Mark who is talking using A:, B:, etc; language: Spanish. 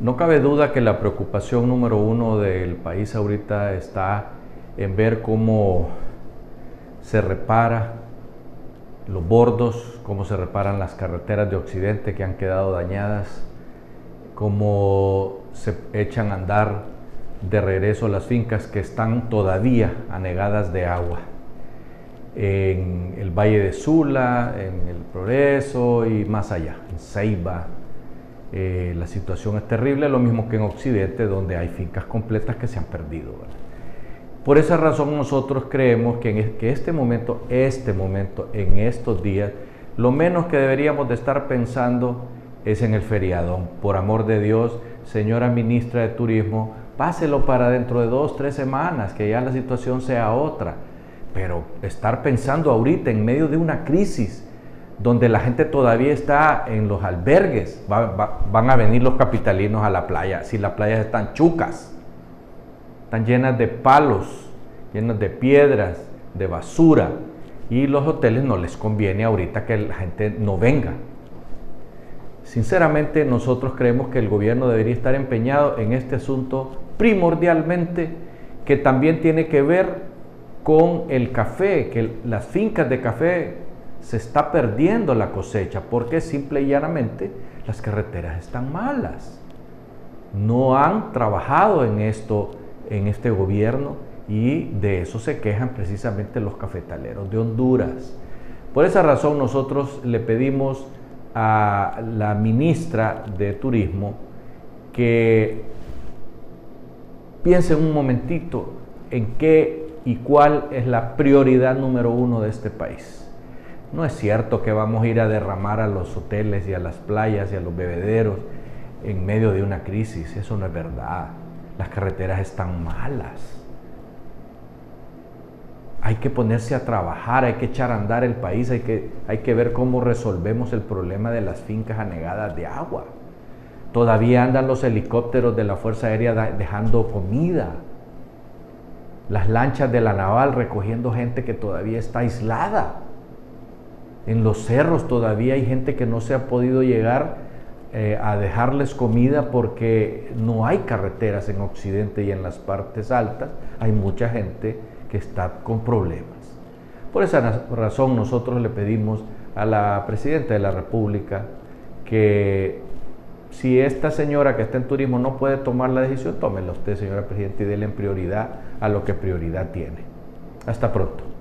A: no cabe duda que la preocupación número uno del país ahorita está en ver cómo se repara los bordos, cómo se reparan las carreteras de Occidente que han quedado dañadas, cómo se echan a andar de regreso las fincas que están todavía anegadas de agua. En el Valle de Sula, en el Progreso y más allá, en Ceiba. Eh, la situación es terrible, lo mismo que en Occidente, donde hay fincas completas que se han perdido. Por esa razón nosotros creemos que en este momento, este momento, en estos días, lo menos que deberíamos de estar pensando es en el feriadón. Por amor de Dios, señora ministra de Turismo, páselo para dentro de dos, tres semanas, que ya la situación sea otra. Pero estar pensando ahorita en medio de una crisis, donde la gente todavía está en los albergues, van a venir los capitalinos a la playa, si las playas están chucas, están llenas de palos, llenas de piedras, de basura, y los hoteles no les conviene ahorita que la gente no venga. Sinceramente nosotros creemos que el gobierno debería estar empeñado en este asunto primordialmente que también tiene que ver con el café, que las fincas de café se está perdiendo la cosecha porque simple y llanamente las carreteras están malas. No han trabajado en esto en este gobierno y de eso se quejan precisamente los cafetaleros de Honduras. Por esa razón nosotros le pedimos a la ministra de Turismo que piense un momentito en qué y cuál es la prioridad número uno de este país. No es cierto que vamos a ir a derramar a los hoteles y a las playas y a los bebederos en medio de una crisis. Eso no es verdad. Las carreteras están malas. Hay que ponerse a trabajar, hay que echar a andar el país, hay que, hay que ver cómo resolvemos el problema de las fincas anegadas de agua. Todavía andan los helicópteros de la Fuerza Aérea dejando comida. Las lanchas de la naval recogiendo gente que todavía está aislada. En los cerros todavía hay gente que no se ha podido llegar eh, a dejarles comida porque no hay carreteras en Occidente y en las partes altas. Hay mucha gente que está con problemas. Por esa razón nosotros le pedimos a la Presidenta de la República que si esta señora que está en turismo no puede tomar la decisión, tómela usted, señora Presidenta, y déle en prioridad a lo que prioridad tiene. Hasta pronto.